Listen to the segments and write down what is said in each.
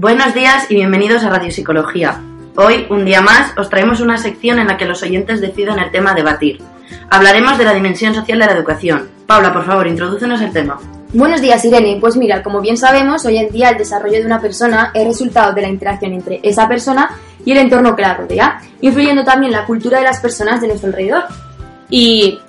Buenos días y bienvenidos a Radio Psicología. Hoy, un día más, os traemos una sección en la que los oyentes deciden el tema a debatir. Hablaremos de la dimensión social de la educación. Paula, por favor, introdúcenos el tema. Buenos días, Irene. Pues mira, como bien sabemos, hoy en día el desarrollo de una persona es resultado de la interacción entre esa persona y el entorno que la rodea, influyendo también la cultura de las personas de nuestro alrededor. Y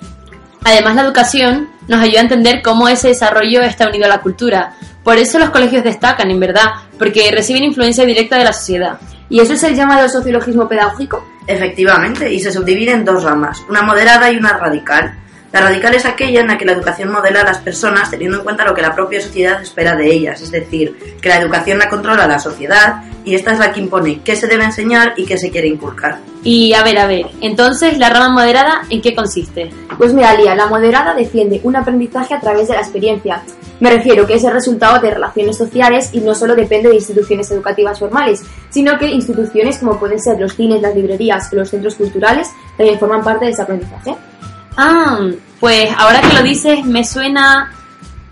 además la educación nos ayuda a entender cómo ese desarrollo está unido a la cultura. Por eso los colegios destacan, en verdad, porque reciben influencia directa de la sociedad. ¿Y eso es el llamado sociologismo pedagógico? Efectivamente, y se subdivide en dos ramas, una moderada y una radical. La radical es aquella en la que la educación modela a las personas teniendo en cuenta lo que la propia sociedad espera de ellas, es decir, que la educación la controla la sociedad y esta es la que impone qué se debe enseñar y qué se quiere inculcar. Y a ver, a ver, entonces la rama moderada, ¿en qué consiste? Pues mira, Lía, la moderada defiende un aprendizaje a través de la experiencia. Me refiero que es el resultado de relaciones sociales y no solo depende de instituciones educativas formales, sino que instituciones como pueden ser los cines, las librerías o los centros culturales también forman parte de ese aprendizaje. Ah, pues ahora que lo dices me suena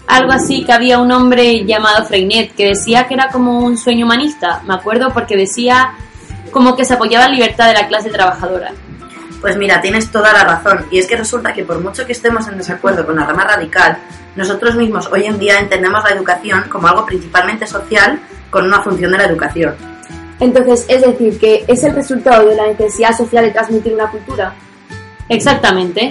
algo así que había un hombre llamado Freinet que decía que era como un sueño humanista. Me acuerdo porque decía como que se apoyaba la libertad de la clase trabajadora. Pues mira, tienes toda la razón. Y es que resulta que por mucho que estemos en desacuerdo con la rama radical, nosotros mismos hoy en día entendemos la educación como algo principalmente social con una función de la educación. Entonces, es decir, que es el resultado de la necesidad social de transmitir una cultura. Exactamente.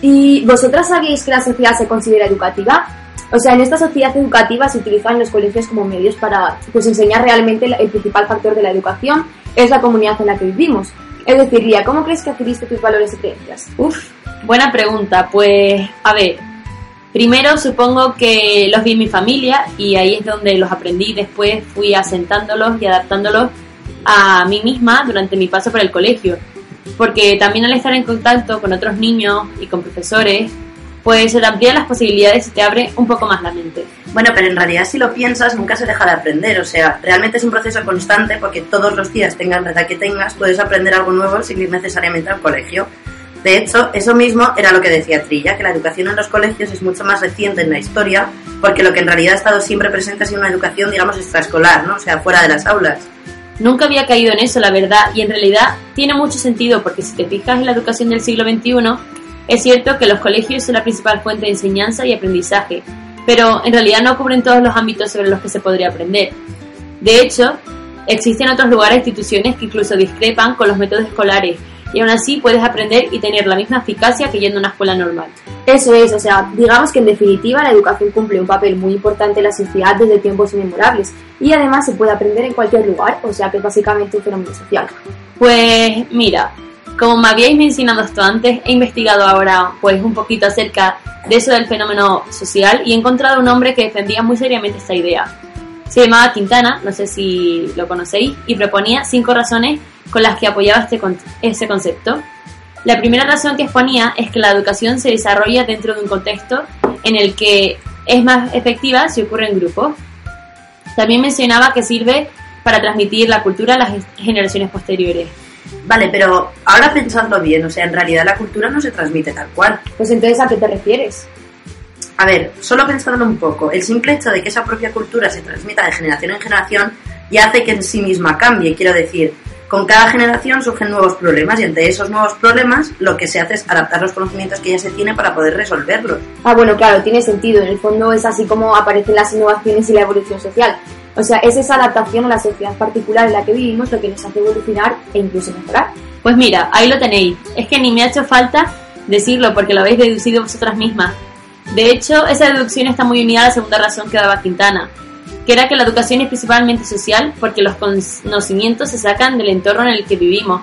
¿Y vosotras sabéis que la sociedad se considera educativa? O sea, en esta sociedad educativa se utilizan los colegios como medios para pues, enseñar realmente el principal factor de la educación, es la comunidad en la que vivimos. Es decir, Lía, ¿cómo crees que adquiriste tus valores y creencias? Uf, buena pregunta. Pues, a ver, primero supongo que los vi en mi familia y ahí es donde los aprendí. Después fui asentándolos y adaptándolos a mí misma durante mi paso por el colegio porque también al estar en contacto con otros niños y con profesores, pues se amplían las posibilidades y te abre un poco más la mente. Bueno, pero en realidad si lo piensas nunca se deja de aprender, o sea, realmente es un proceso constante porque todos los días tengan la edad que tengas, puedes aprender algo nuevo sin ir necesariamente al colegio. De hecho, eso mismo era lo que decía Trilla, que la educación en los colegios es mucho más reciente en la historia, porque lo que en realidad ha estado siempre presente ha sido una educación, digamos, extraescolar, ¿no? O sea, fuera de las aulas. Nunca había caído en eso, la verdad, y en realidad tiene mucho sentido porque si te fijas en la educación del siglo XXI, es cierto que los colegios son la principal fuente de enseñanza y aprendizaje, pero en realidad no cubren todos los ámbitos sobre los que se podría aprender. De hecho, existen otros lugares e instituciones que incluso discrepan con los métodos escolares y aún así puedes aprender y tener la misma eficacia que yendo a una escuela normal. Eso es, o sea, digamos que en definitiva la educación cumple un papel muy importante en la sociedad desde tiempos inmemorables y además se puede aprender en cualquier lugar, o sea que es básicamente un fenómeno social. Pues mira, como me habíais mencionado esto antes, he investigado ahora pues un poquito acerca de eso del fenómeno social y he encontrado un hombre que defendía muy seriamente esta idea. Se llamaba Quintana, no sé si lo conocéis, y proponía cinco razones con las que apoyaba este, ese concepto. La primera razón que exponía es que la educación se desarrolla dentro de un contexto en el que es más efectiva si ocurre en grupos. También mencionaba que sirve para transmitir la cultura a las generaciones posteriores. Vale, pero ahora pensadlo bien, o sea, en realidad la cultura no se transmite tal cual. Pues entonces, ¿a qué te refieres? A ver, solo pensándolo un poco, el simple hecho de que esa propia cultura se transmita de generación en generación ya hace que en sí misma cambie. Quiero decir, con cada generación surgen nuevos problemas y entre esos nuevos problemas lo que se hace es adaptar los conocimientos que ya se tiene para poder resolverlos. Ah, bueno, claro, tiene sentido. En el fondo es así como aparecen las innovaciones y la evolución social. O sea, es esa adaptación a la sociedad particular en la que vivimos lo que nos hace evolucionar e incluso mejorar. Pues mira, ahí lo tenéis. Es que ni me ha hecho falta decirlo porque lo habéis deducido vosotras mismas. De hecho, esa deducción está muy unida a la segunda razón que daba Quintana, que era que la educación es principalmente social porque los conocimientos se sacan del entorno en el que vivimos.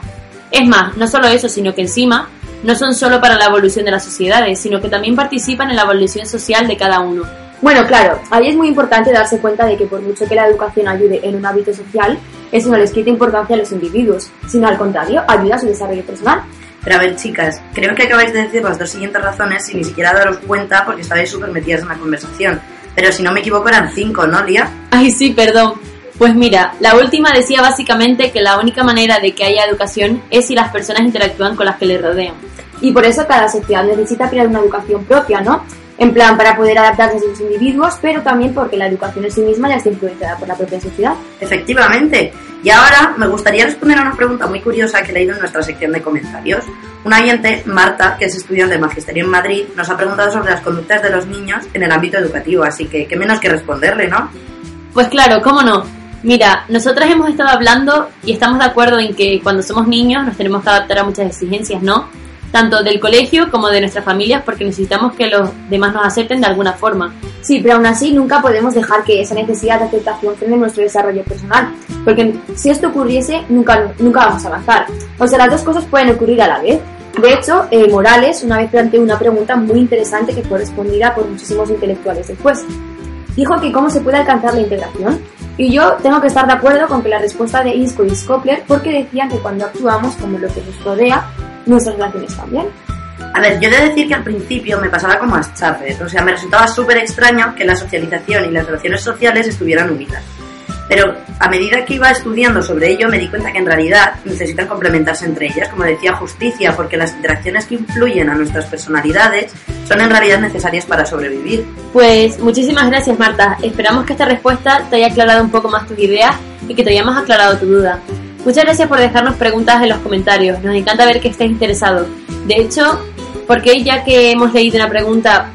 Es más, no solo eso, sino que encima no son solo para la evolución de las sociedades, sino que también participan en la evolución social de cada uno. Bueno, claro, ahí es muy importante darse cuenta de que por mucho que la educación ayude en un hábito social, eso no les quita importancia a los individuos, sino al contrario, ayuda a su desarrollo personal. Pero a ver, chicas, creo que acabáis de decir las dos siguientes razones sin ni siquiera daros cuenta porque estabais súper metidas en la conversación. Pero si no me equivoco eran cinco, ¿no, Lía? Ay, sí, perdón. Pues mira, la última decía básicamente que la única manera de que haya educación es si las personas interactúan con las que le rodean. Y por eso cada sociedad necesita crear una educación propia, ¿no? En plan para poder adaptarse a los individuos, pero también porque la educación en sí misma ya está influenciada por la propia sociedad. Efectivamente. Y ahora me gustaría responder a una pregunta muy curiosa que he leído en nuestra sección de comentarios. Una oyente, Marta, que es estudiante de Magisterio en Madrid, nos ha preguntado sobre las conductas de los niños en el ámbito educativo, así que qué menos que responderle, ¿no? Pues claro, cómo no. Mira, nosotras hemos estado hablando y estamos de acuerdo en que cuando somos niños nos tenemos que adaptar a muchas exigencias, ¿no? Tanto del colegio como de nuestras familias, porque necesitamos que los demás nos acepten de alguna forma. Sí, pero aún así nunca podemos dejar que esa necesidad de aceptación frene nuestro desarrollo personal, porque si esto ocurriese, nunca, nunca vamos a avanzar. O sea, las dos cosas pueden ocurrir a la vez. De hecho, eh, Morales una vez planteó una pregunta muy interesante que fue respondida por muchísimos intelectuales después. Dijo que cómo se puede alcanzar la integración. Y yo tengo que estar de acuerdo con que la respuesta de Isco y Skopler, porque decían que cuando actuamos como lo que nos rodea, nuestras relaciones también. A ver, yo he de decir que al principio me pasaba como a Schaffer, o sea, me resultaba súper extraño que la socialización y las relaciones sociales estuvieran unidas. Pero a medida que iba estudiando sobre ello me di cuenta que en realidad necesitan complementarse entre ellas, como decía Justicia, porque las interacciones que influyen a nuestras personalidades son en realidad necesarias para sobrevivir. Pues muchísimas gracias Marta, esperamos que esta respuesta te haya aclarado un poco más tus ideas y que te hayamos aclarado tu duda. Muchas gracias por dejarnos preguntas en los comentarios. Nos encanta ver que estés interesado. De hecho, porque ya que hemos leído una pregunta,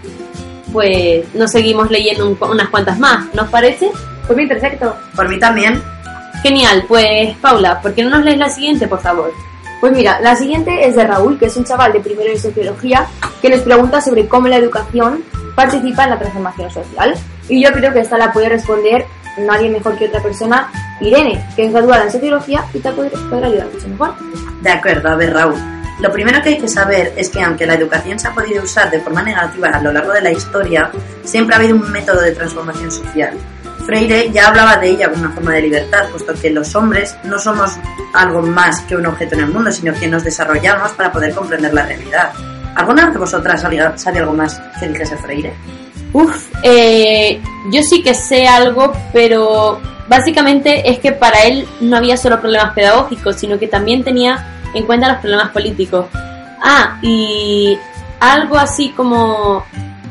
pues nos seguimos leyendo unas cuantas más. ¿Nos parece? Por mí, perfecto. Por mí también. Genial. Pues, Paula, ¿por qué no nos lees la siguiente, por favor? Pues mira, la siguiente es de Raúl, que es un chaval de primero de sociología, que nos pregunta sobre cómo la educación participa en la transformación social. Y yo creo que esta la puede responder nadie mejor que otra persona, Irene, que es graduada en sociología y te podrá, ayudar mucho mejor. De acuerdo, a ver Raúl. Lo primero que hay que saber es que aunque la educación se ha podido usar de forma negativa a lo largo de la historia, siempre ha habido un método de transformación social. Freire ya hablaba de ella como una forma de libertad, puesto que los hombres no somos algo más que un objeto en el mundo, sino que nos desarrollamos para poder comprender la realidad. ¿Alguna vez de vosotras sabe algo más que dijese Freire? Uf, eh, yo sí que sé algo, pero básicamente es que para él no había solo problemas pedagógicos, sino que también tenía en cuenta los problemas políticos. Ah, y algo así como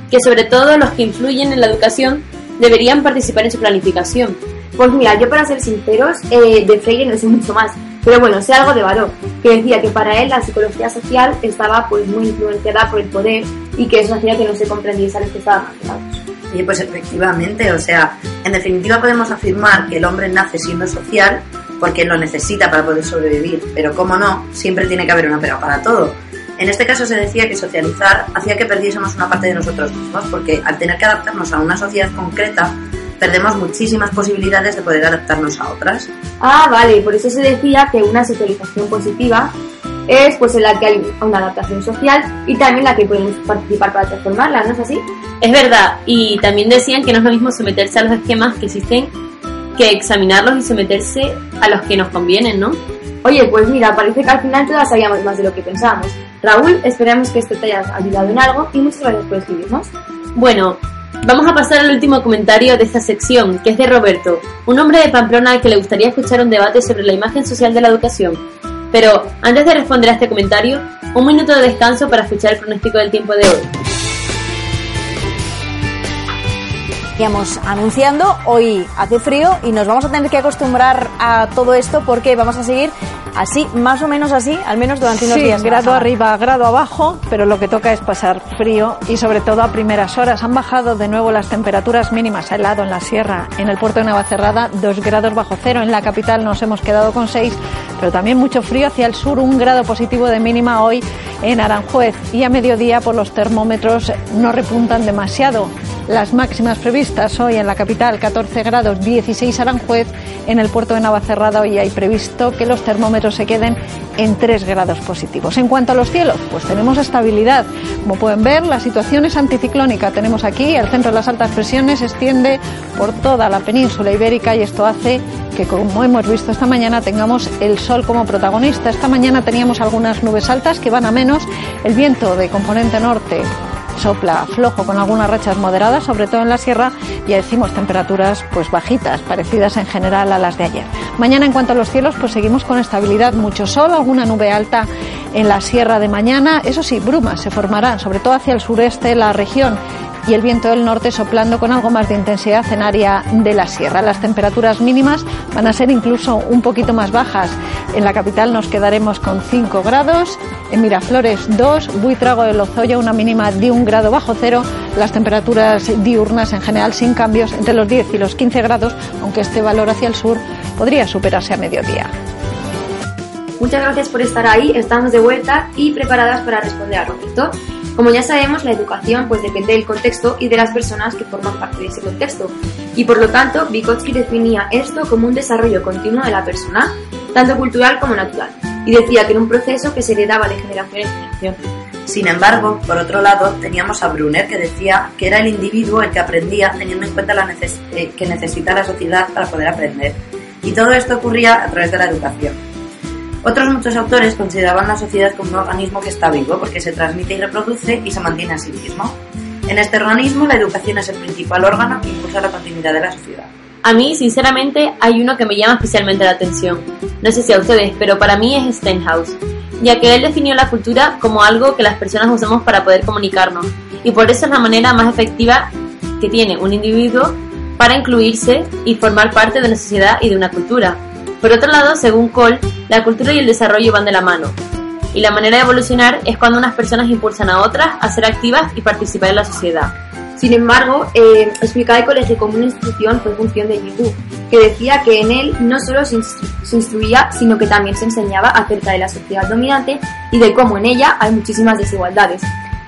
que sobre todo los que influyen en la educación deberían participar en su planificación. Pues mira, yo para ser sinceros, eh, de Freire no sé mucho más, pero bueno, sé algo de Baró, que decía que para él la psicología social estaba pues muy influenciada por el poder y que eso hacía que no se comprendiese a los que estaban marginados. Y pues efectivamente, o sea, en definitiva podemos afirmar que el hombre nace siendo social porque lo necesita para poder sobrevivir, pero como no, siempre tiene que haber una pega para todo. En este caso se decía que socializar hacía que perdiésemos una parte de nosotros mismos, porque al tener que adaptarnos a una sociedad concreta, perdemos muchísimas posibilidades de poder adaptarnos a otras. Ah, vale, por eso se decía que una socialización positiva es pues en la que hay una adaptación social y también la que podemos participar para transformarla, ¿no es así? Es verdad, y también decían que no es lo mismo someterse a los esquemas que existen que examinarlos y someterse a los que nos convienen, ¿no? Oye, pues mira, parece que al final todas sabíamos más de lo que pensábamos. Raúl, esperamos que esto te haya ayudado en algo y muchas gracias por escribirnos. Bueno, Vamos a pasar al último comentario de esta sección, que es de Roberto, un hombre de Pamplona al que le gustaría escuchar un debate sobre la imagen social de la educación. Pero, antes de responder a este comentario, un minuto de descanso para escuchar el pronóstico del tiempo de hoy. Íbamos anunciando, hoy hace frío y nos vamos a tener que acostumbrar a todo esto porque vamos a seguir así, más o menos así, al menos durante unos sí, días. grado arriba, grado abajo, pero lo que toca es pasar frío y sobre todo a primeras horas. Han bajado de nuevo las temperaturas mínimas helado en la sierra, en el puerto de Navacerrada, dos grados bajo cero. En la capital nos hemos quedado con seis, pero también mucho frío hacia el sur, un grado positivo de mínima hoy en Aranjuez y a mediodía por los termómetros no repuntan demasiado. Las máximas previstas hoy en la capital 14 grados 16 Aranjuez, en el puerto de Navacerrada hoy hay previsto que los termómetros se queden en 3 grados positivos. En cuanto a los cielos, pues tenemos estabilidad. Como pueden ver, la situación es anticiclónica. Tenemos aquí el centro de las altas presiones se extiende por toda la península ibérica y esto hace que, como hemos visto esta mañana, tengamos el sol como protagonista. Esta mañana teníamos algunas nubes altas que van a menos. El viento de componente norte sopla flojo con algunas rachas moderadas, sobre todo en la sierra, ya decimos temperaturas pues bajitas, parecidas en general a las de ayer. Mañana en cuanto a los cielos, pues seguimos con estabilidad, mucho sol, alguna nube alta en la sierra de mañana, eso sí, brumas se formarán, sobre todo hacia el sureste de la región y el viento del norte soplando con algo más de intensidad en área de la sierra. Las temperaturas mínimas van a ser incluso un poquito más bajas. En la capital nos quedaremos con 5 grados, en Miraflores 2, Buitrago de Lozoya una mínima de 1 grado bajo cero, las temperaturas diurnas en general sin cambios entre los 10 y los 15 grados, aunque este valor hacia el sur podría superarse a mediodía. Muchas gracias por estar ahí, estamos de vuelta y preparadas para responder a Roberto. Como ya sabemos, la educación pues depende del contexto y de las personas que forman parte de ese contexto. Y por lo tanto, Vygotsky definía esto como un desarrollo continuo de la persona, tanto cultural como natural, y decía que era un proceso que se heredaba de generación en generación. Sin embargo, por otro lado, teníamos a Brunner que decía que era el individuo el que aprendía teniendo en cuenta la neces eh, que necesita la sociedad para poder aprender. Y todo esto ocurría a través de la educación. Otros muchos autores consideraban la sociedad como un organismo que está vivo porque se transmite y reproduce y se mantiene a sí mismo. En este organismo la educación es el principal órgano que impulsa la continuidad de la sociedad. A mí, sinceramente, hay uno que me llama especialmente la atención. No sé si a ustedes, pero para mí es Stenhouse, ya que él definió la cultura como algo que las personas usamos para poder comunicarnos, y por eso es la manera más efectiva que tiene un individuo para incluirse y formar parte de una sociedad y de una cultura. Por otro lado, según Cole, la cultura y el desarrollo van de la mano. Y la manera de evolucionar es cuando unas personas impulsan a otras a ser activas y participar en la sociedad. Sin embargo, eh, explicar el colegio como una institución fue función de Yu, que decía que en él no solo se, se, instruía, sino que también se enseñaba acerca de la sociedad dominante y de cómo en ella hay muchísimas desigualdades.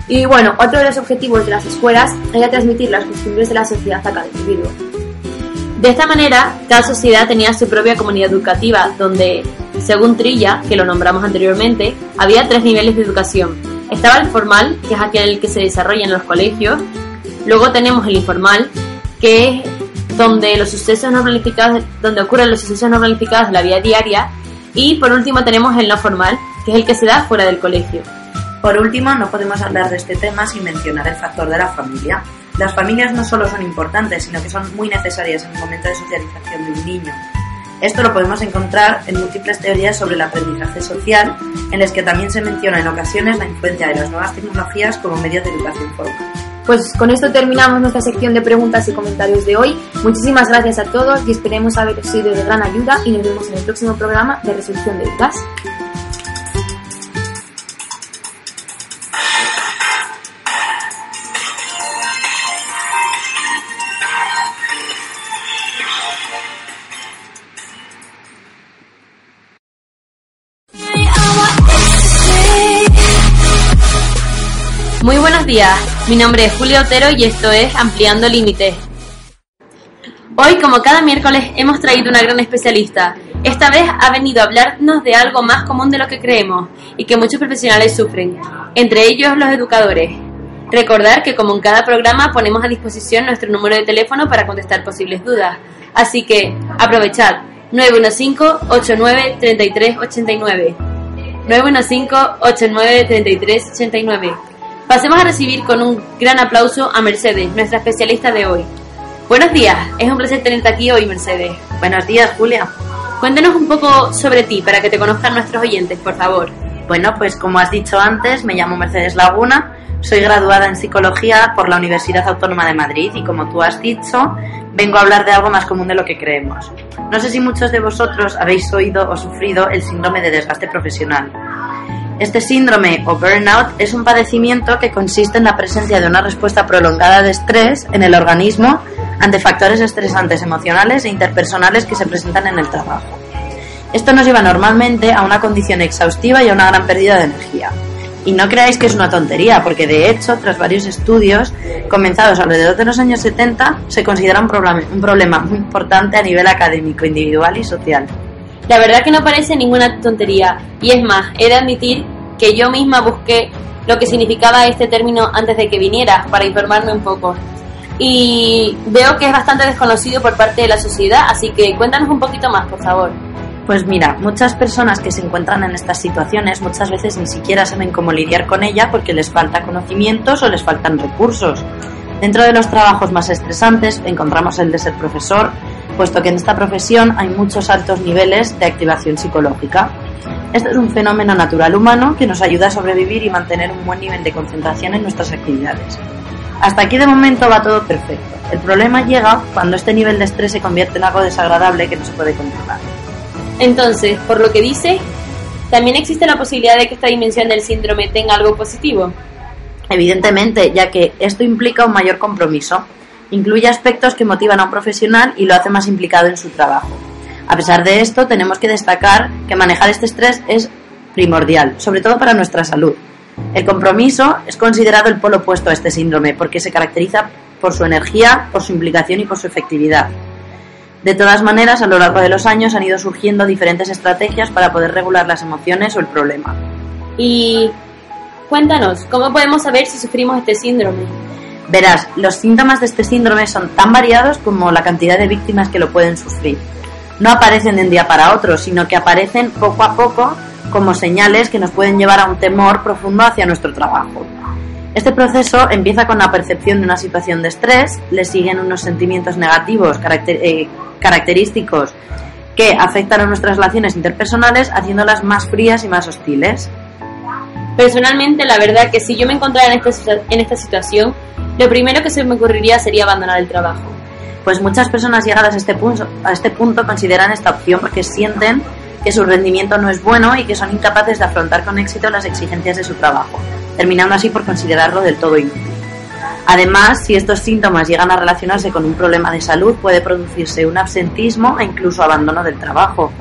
Y bueno, otro de los objetivos de las escuelas era transmitir las costumbres de la sociedad a cada individuo. De esta manera, cada sociedad tenía su propia comunidad educativa, donde, según Trilla, que lo nombramos anteriormente, había tres niveles de educación. Estaba el formal, que es aquel que se desarrolla en los colegios. Luego tenemos el informal, que es donde los sucesos no planificados, donde ocurren los sucesos no planificados de la vida diaria. Y por último tenemos el no formal, que es el que se da fuera del colegio. Por último, no podemos hablar de este tema sin mencionar el factor de la familia. Las familias no solo son importantes, sino que son muy necesarias en el momento de socialización de un niño. Esto lo podemos encontrar en múltiples teorías sobre el aprendizaje social, en las que también se menciona en ocasiones la influencia de las nuevas tecnologías como medio de educación formal. Pues con esto terminamos nuestra sección de preguntas y comentarios de hoy. Muchísimas gracias a todos y esperemos haber sido de gran ayuda y nos vemos en el próximo programa de resolución de dudas. Días, mi nombre es Julio Otero y esto es Ampliando Límites. Hoy, como cada miércoles, hemos traído una gran especialista. Esta vez ha venido a hablarnos de algo más común de lo que creemos y que muchos profesionales sufren, entre ellos los educadores. Recordar que como en cada programa ponemos a disposición nuestro número de teléfono para contestar posibles dudas. Así que aprovechad 915-89-3389. 915-89-3389. Pasemos a recibir con un gran aplauso a Mercedes, nuestra especialista de hoy. Buenos días, es un placer tenerte aquí hoy, Mercedes. Buenos días, Julia. Cuéntanos un poco sobre ti para que te conozcan nuestros oyentes, por favor. Bueno, pues como has dicho antes, me llamo Mercedes Laguna, soy graduada en psicología por la Universidad Autónoma de Madrid y como tú has dicho, vengo a hablar de algo más común de lo que creemos. No sé si muchos de vosotros habéis oído o sufrido el síndrome de desgaste profesional. Este síndrome o burnout es un padecimiento que consiste en la presencia de una respuesta prolongada de estrés en el organismo ante factores estresantes emocionales e interpersonales que se presentan en el trabajo. Esto nos lleva normalmente a una condición exhaustiva y a una gran pérdida de energía. Y no creáis que es una tontería, porque de hecho, tras varios estudios comenzados alrededor de los años 70, se considera un problema, un problema muy importante a nivel académico, individual y social. La verdad que no parece ninguna tontería, y es más, he de admitir que yo misma busqué lo que significaba este término antes de que viniera para informarme un poco. Y veo que es bastante desconocido por parte de la sociedad, así que cuéntanos un poquito más, por favor. Pues mira, muchas personas que se encuentran en estas situaciones muchas veces ni siquiera saben cómo lidiar con ella porque les falta conocimientos o les faltan recursos. Dentro de los trabajos más estresantes encontramos el de ser profesor, puesto que en esta profesión hay muchos altos niveles de activación psicológica. Este es un fenómeno natural humano que nos ayuda a sobrevivir y mantener un buen nivel de concentración en nuestras actividades. Hasta aquí de momento va todo perfecto. El problema llega cuando este nivel de estrés se convierte en algo desagradable que no se puede controlar. Entonces, por lo que dice, también existe la posibilidad de que esta dimensión del síndrome tenga algo positivo. Evidentemente, ya que esto implica un mayor compromiso, incluye aspectos que motivan a un profesional y lo hace más implicado en su trabajo. A pesar de esto, tenemos que destacar que manejar este estrés es primordial, sobre todo para nuestra salud. El compromiso es considerado el polo opuesto a este síndrome porque se caracteriza por su energía, por su implicación y por su efectividad. De todas maneras, a lo largo de los años han ido surgiendo diferentes estrategias para poder regular las emociones o el problema. Y cuéntanos, ¿cómo podemos saber si sufrimos este síndrome? Verás, los síntomas de este síndrome son tan variados como la cantidad de víctimas que lo pueden sufrir. No aparecen de un día para otro, sino que aparecen poco a poco como señales que nos pueden llevar a un temor profundo hacia nuestro trabajo. Este proceso empieza con la percepción de una situación de estrés, le siguen unos sentimientos negativos eh, característicos que afectan a nuestras relaciones interpersonales, haciéndolas más frías y más hostiles. Personalmente, la verdad que si yo me encontrara en esta, situación, lo primero que se me ocurriría sería abandonar el trabajo. Pues muchas personas llegadas este a este punto consideran esta opción porque sienten que su rendimiento no es bueno y que son incapaces de afrontar con éxito las exigencias de su trabajo, terminando así por considerarlo del todo inútil. Además, si estos síntomas llegan a relacionarse con un problema de salud, puede producirse un absentismo e incluso abandono del trabajo.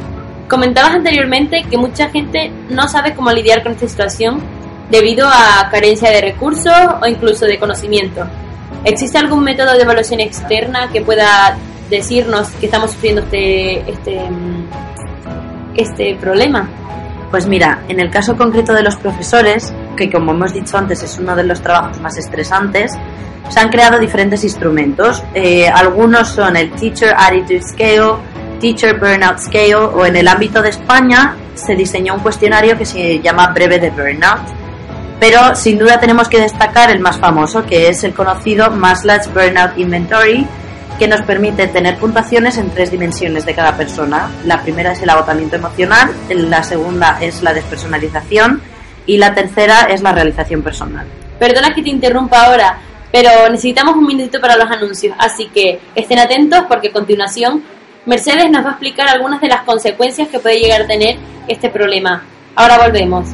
Comentabas anteriormente que mucha gente no sabe cómo lidiar con esta situación debido a carencia de recursos o incluso de conocimiento. ¿Existe algún método de evaluación externa que pueda decirnos que estamos sufriendo este, este este problema? Pues mira, en el caso concreto de los profesores, que como hemos dicho antes es uno de los trabajos más estresantes, se han creado diferentes instrumentos. Eh, algunos son el Teacher Attitude Scale, Teacher Burnout Scale o en el ámbito de España se diseñó un cuestionario que se llama Breve de Burnout. Pero sin duda tenemos que destacar el más famoso, que es el conocido Maslach's Burnout Inventory, que nos permite tener puntuaciones en tres dimensiones de cada persona. La primera es el agotamiento emocional, la segunda es la despersonalización y la tercera es la realización personal. Perdona que te interrumpa ahora, pero necesitamos un minutito para los anuncios, así que estén atentos porque a continuación Mercedes nos va a explicar algunas de las consecuencias que puede llegar a tener este problema. Ahora volvemos.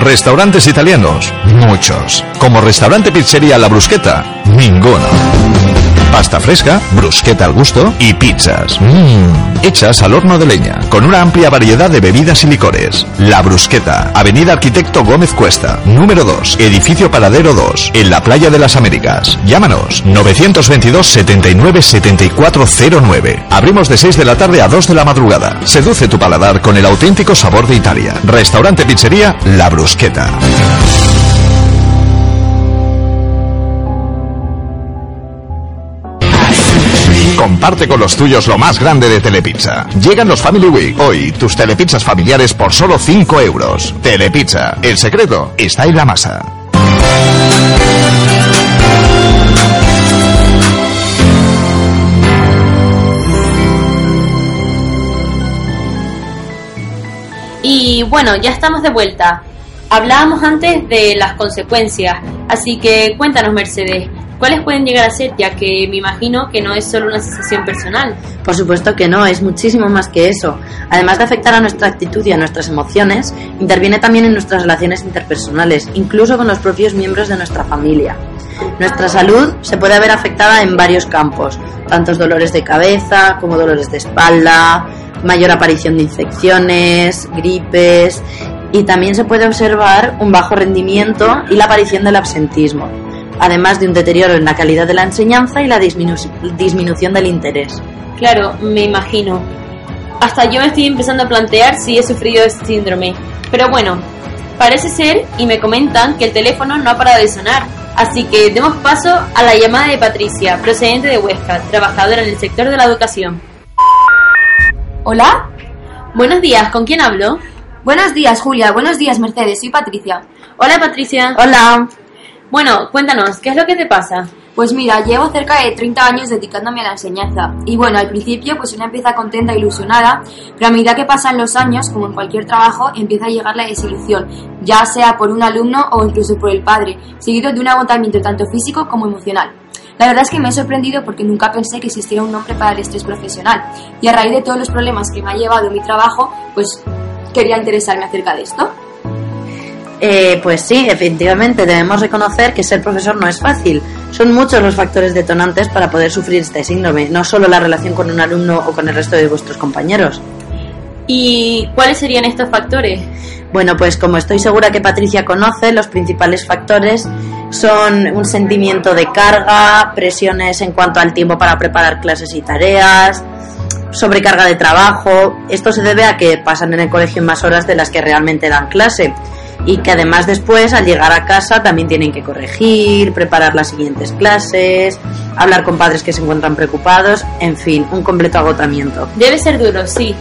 Restaurantes italianos, muchos. Como restaurante pizzería La Brusqueta, ninguno. Pasta fresca, brusqueta al gusto y pizzas. Mmm, hechas al horno de leña, con una amplia variedad de bebidas y licores. La Brusqueta, Avenida Arquitecto Gómez Cuesta, número 2, Edificio Paradero 2, en la Playa de las Américas. Llámanos 922 79 7409. Abrimos de 6 de la tarde a 2 de la madrugada. Seduce tu paladar con el auténtico sabor de Italia. Restaurante Pizzería La Brusqueta. Comparte con los tuyos lo más grande de Telepizza. Llegan los Family Week. Hoy, tus telepizzas familiares por solo 5 euros. Telepizza. El secreto está en la masa. Y bueno, ya estamos de vuelta. Hablábamos antes de las consecuencias, así que cuéntanos Mercedes, ¿cuáles pueden llegar a ser? Ya que me imagino que no es solo una sensación personal. Por supuesto que no, es muchísimo más que eso. Además de afectar a nuestra actitud y a nuestras emociones, interviene también en nuestras relaciones interpersonales, incluso con los propios miembros de nuestra familia. Nuestra salud se puede ver afectada en varios campos, tantos dolores de cabeza como dolores de espalda, mayor aparición de infecciones, gripes y también se puede observar un bajo rendimiento y la aparición del absentismo, además de un deterioro en la calidad de la enseñanza y la disminución del interés. Claro, me imagino. Hasta yo me estoy empezando a plantear si he sufrido este síndrome. Pero bueno, parece ser y me comentan que el teléfono no ha parado de sonar. Así que demos paso a la llamada de Patricia, procedente de Huesca, trabajadora en el sector de la educación. ¿Hola? Buenos días, ¿con quién hablo? Buenos días, Julia. Buenos días, Mercedes. Soy Patricia. Hola, Patricia. Hola. Bueno, cuéntanos, ¿qué es lo que te pasa? Pues mira, llevo cerca de 30 años dedicándome a la enseñanza. Y bueno, al principio pues una empieza contenta, ilusionada, pero a medida que pasan los años, como en cualquier trabajo, empieza a llegar la desilusión, ya sea por un alumno o incluso por el padre, seguido de un agotamiento tanto físico como emocional. La verdad es que me he sorprendido porque nunca pensé que existiera un nombre para el estrés profesional y a raíz de todos los problemas que me ha llevado mi trabajo, pues quería interesarme acerca de esto. Eh, pues sí, efectivamente, debemos reconocer que ser profesor no es fácil. Son muchos los factores detonantes para poder sufrir este síndrome, no solo la relación con un alumno o con el resto de vuestros compañeros. ¿Y cuáles serían estos factores? Bueno, pues como estoy segura que Patricia conoce, los principales factores son un sentimiento de carga, presiones en cuanto al tiempo para preparar clases y tareas, sobrecarga de trabajo. Esto se debe a que pasan en el colegio más horas de las que realmente dan clase y que además después al llegar a casa también tienen que corregir, preparar las siguientes clases, hablar con padres que se encuentran preocupados, en fin, un completo agotamiento. Debe ser duro, sí.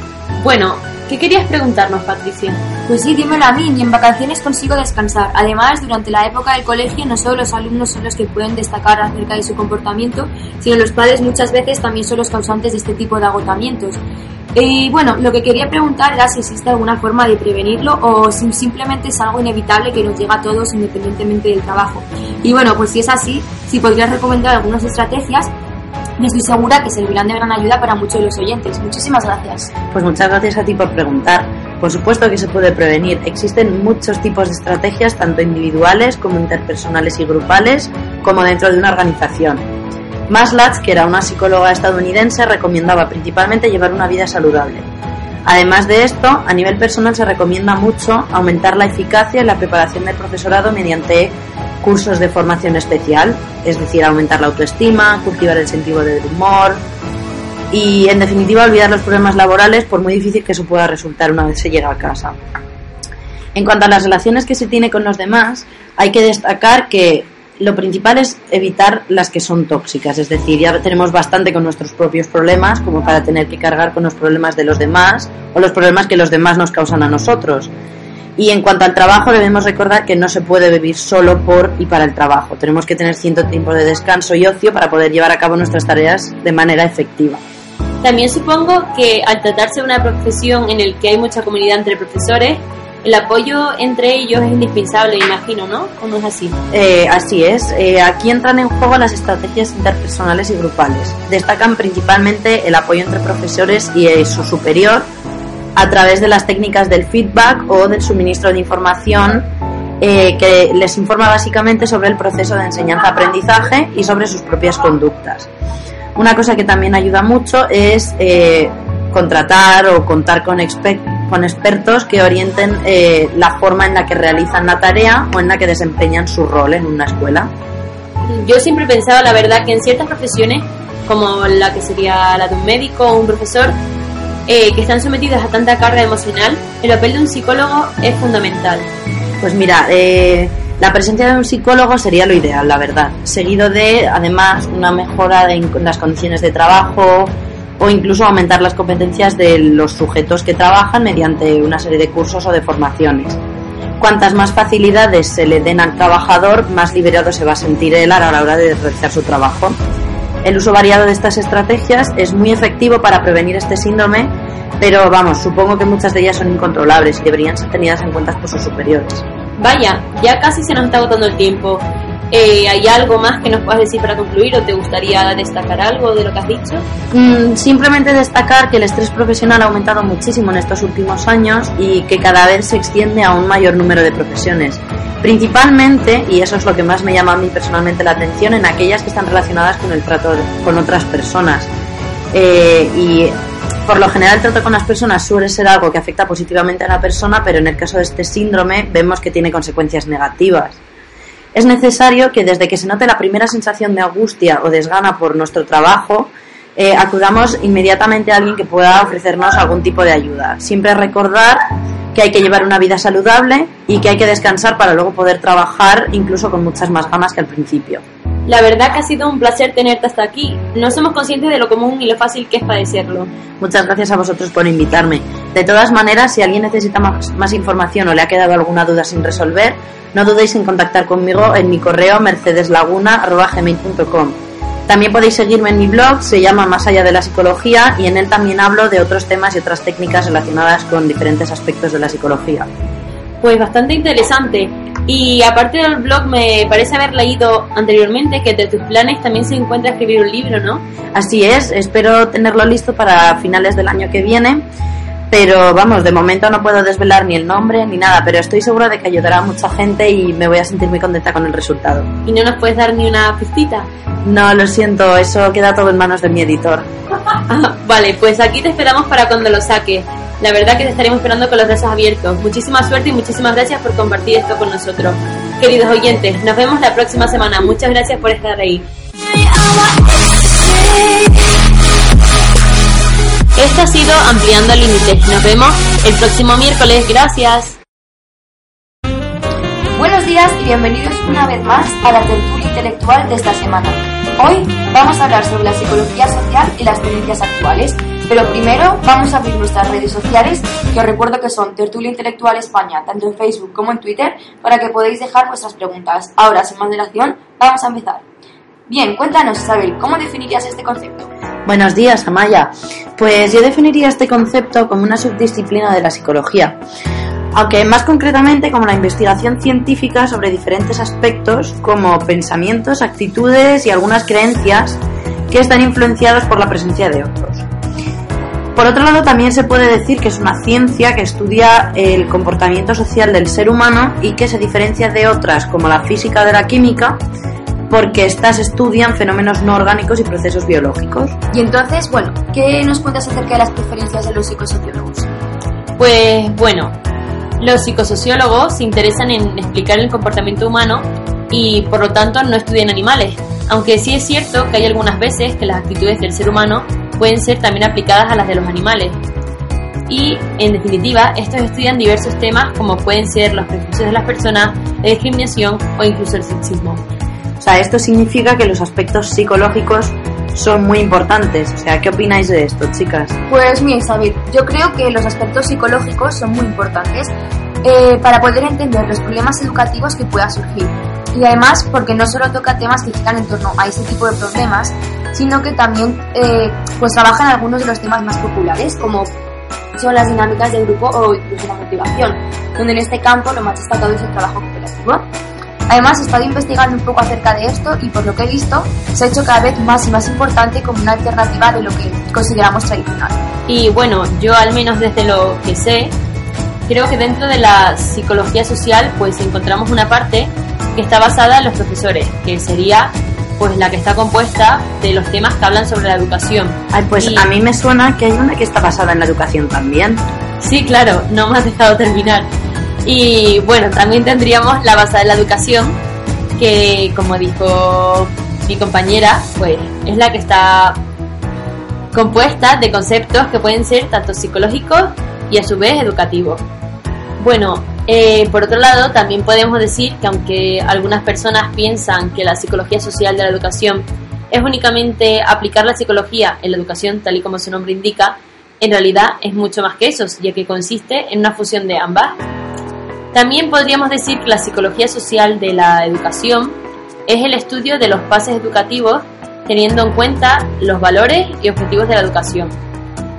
Bueno, ¿qué querías preguntarnos, Patricia? Pues sí, dímelo a mí, ni en vacaciones consigo descansar. Además, durante la época del colegio no solo los alumnos son los que pueden destacar acerca de su comportamiento, sino los padres muchas veces también son los causantes de este tipo de agotamientos. Y bueno, lo que quería preguntar era si existe alguna forma de prevenirlo o si simplemente es algo inevitable que nos llega a todos independientemente del trabajo. Y bueno, pues si es así, si podrías recomendar algunas estrategias, me estoy segura que servirán de gran ayuda para muchos de los oyentes. Muchísimas gracias. Pues muchas gracias a ti por preguntar. Por supuesto que se puede prevenir. Existen muchos tipos de estrategias, tanto individuales como interpersonales y grupales, como dentro de una organización. Maslatz, que era una psicóloga estadounidense, recomendaba principalmente llevar una vida saludable. Además de esto, a nivel personal se recomienda mucho aumentar la eficacia en la preparación del profesorado mediante cursos de formación especial, es decir, aumentar la autoestima, cultivar el sentido del humor y, en definitiva, olvidar los problemas laborales por muy difícil que eso pueda resultar una vez se llega a casa. En cuanto a las relaciones que se tiene con los demás, hay que destacar que lo principal es evitar las que son tóxicas, es decir, ya tenemos bastante con nuestros propios problemas como para tener que cargar con los problemas de los demás o los problemas que los demás nos causan a nosotros. Y en cuanto al trabajo, debemos recordar que no se puede vivir solo por y para el trabajo. Tenemos que tener cierto tiempo de descanso y ocio para poder llevar a cabo nuestras tareas de manera efectiva. También supongo que al tratarse de una profesión en la que hay mucha comunidad entre profesores, el apoyo entre ellos es indispensable, imagino, ¿no? ¿O no es así? Eh, así es. Eh, aquí entran en juego las estrategias interpersonales y grupales. Destacan principalmente el apoyo entre profesores y eh, su superior a través de las técnicas del feedback o del suministro de información que les informa básicamente sobre el proceso de enseñanza-aprendizaje y sobre sus propias conductas. Una cosa que también ayuda mucho es contratar o contar con, expertos que orienten eh, la forma en la que realizan la tarea o en la que desempeñan su rol en una escuela. Yo siempre he pensado, la verdad, que en ciertas profesiones, como la que sería la de un médico o un profesor, eh, que están sometidas a tanta carga emocional, el papel de un psicólogo es fundamental. Pues mira, eh, la presencia de un psicólogo sería lo ideal, la verdad. Seguido de, además, una mejora en las condiciones de trabajo, o incluso aumentar las competencias de los sujetos que trabajan mediante una serie de cursos o de formaciones. Cuantas más facilidades se le den al trabajador, más liberado se va a sentir él a la hora de realizar su trabajo. El uso variado de estas estrategias es muy efectivo para prevenir este síndrome, pero vamos, supongo que muchas de ellas son incontrolables y deberían ser tenidas en cuenta por sus superiores. Vaya, ya casi se nos está agotando el tiempo. Eh, ¿Hay algo más que nos puedas decir para concluir o te gustaría destacar algo de lo que has dicho? Mm, simplemente destacar que el estrés profesional ha aumentado muchísimo en estos últimos años y que cada vez se extiende a un mayor número de profesiones. Principalmente, y eso es lo que más me llama a mí personalmente la atención, en aquellas que están relacionadas con el trato con otras personas. Eh, y por lo general el trato con las personas suele ser algo que afecta positivamente a la persona, pero en el caso de este síndrome vemos que tiene consecuencias negativas. Es necesario que desde que se note la primera sensación de angustia o desgana por nuestro trabajo, eh, acudamos inmediatamente a alguien que pueda ofrecernos algún tipo de ayuda. Siempre recordar que hay que llevar una vida saludable y que hay que descansar para luego poder trabajar incluso con muchas más ganas que al principio. La verdad que ha sido un placer tenerte hasta aquí. No somos conscientes de lo común y lo fácil que es padecerlo. Muchas gracias a vosotros por invitarme. De todas maneras, si alguien necesita más, más información o le ha quedado alguna duda sin resolver, no dudéis en contactar conmigo en mi correo mercedeslaguna.gmail.com. También podéis seguirme en mi blog, se llama Más allá de la psicología y en él también hablo de otros temas y otras técnicas relacionadas con diferentes aspectos de la psicología. Pues bastante interesante. Y aparte del blog, me parece haber leído anteriormente que entre tus planes también se encuentra escribir un libro, ¿no? Así es, espero tenerlo listo para finales del año que viene. Pero vamos, de momento no puedo desvelar ni el nombre ni nada, pero estoy segura de que ayudará a mucha gente y me voy a sentir muy contenta con el resultado. ¿Y no nos puedes dar ni una pistita? No, lo siento, eso queda todo en manos de mi editor. vale, pues aquí te esperamos para cuando lo saques. La verdad que te estaremos esperando con los brazos abiertos. Muchísima suerte y muchísimas gracias por compartir esto con nosotros. Queridos oyentes, nos vemos la próxima semana. Muchas gracias por estar ahí. Esto ha sido Ampliando Límites. Nos vemos el próximo miércoles. Gracias. Buenos días y bienvenidos una vez más a la tertulia intelectual de esta semana. Hoy vamos a hablar sobre la psicología social y las tendencias actuales, pero primero vamos a abrir nuestras redes sociales, que os recuerdo que son Tertulia Intelectual España, tanto en Facebook como en Twitter, para que podáis dejar vuestras preguntas. Ahora, sin más dilación, vamos a empezar. Bien, cuéntanos, Isabel, ¿cómo definirías este concepto? Buenos días, Amaya. Pues yo definiría este concepto como una subdisciplina de la psicología, aunque más concretamente como la investigación científica sobre diferentes aspectos como pensamientos, actitudes y algunas creencias que están influenciados por la presencia de otros. Por otro lado, también se puede decir que es una ciencia que estudia el comportamiento social del ser humano y que se diferencia de otras como la física de la química, porque estas estudian fenómenos no orgánicos y procesos biológicos. Y entonces, bueno, ¿qué nos cuentas acerca de las preferencias de los psicosociólogos? Pues bueno, los psicosociólogos se interesan en explicar el comportamiento humano y por lo tanto no estudian animales, aunque sí es cierto que hay algunas veces que las actitudes del ser humano pueden ser también aplicadas a las de los animales. Y, en definitiva, estos estudian diversos temas como pueden ser los prejuicios de las personas, la discriminación o incluso el sexismo. O sea, esto significa que los aspectos psicológicos son muy importantes. O sea, ¿qué opináis de esto, chicas? Pues mira, Isabel, yo creo que los aspectos psicológicos son muy importantes eh, para poder entender los problemas educativos que puedan surgir. Y además porque no solo toca temas que giran en torno a ese tipo de problemas, sino que también eh, pues trabajan algunos de los temas más populares, como son las dinámicas de grupo o incluso la motivación, donde en este campo lo más destacado es el trabajo cooperativo. Además, he estado investigando un poco acerca de esto y por lo que he visto, se ha hecho cada vez más y más importante como una alternativa de lo que consideramos tradicional. Y bueno, yo al menos desde lo que sé, creo que dentro de la psicología social pues encontramos una parte que está basada en los profesores, que sería pues la que está compuesta de los temas que hablan sobre la educación. Ay, pues Y- a mí me suena que hay una que está basada en la educación también. Sí, claro, no me has dejado terminar. Y bueno, también tendríamos la basada en la educación, que como dijo mi compañera, pues es la que está compuesta de conceptos que pueden ser tanto psicológicos y a su vez educativos. Bueno, eh, por otro lado, también podemos decir que aunque algunas personas piensan que la psicología social de la educación es únicamente aplicar la psicología en la educación tal y como su nombre indica, en realidad es mucho más que eso, ya que consiste en una fusión de ambas. También podríamos decir que la psicología social de la educación es el estudio de los pases educativos teniendo en cuenta los valores y objetivos de la educación.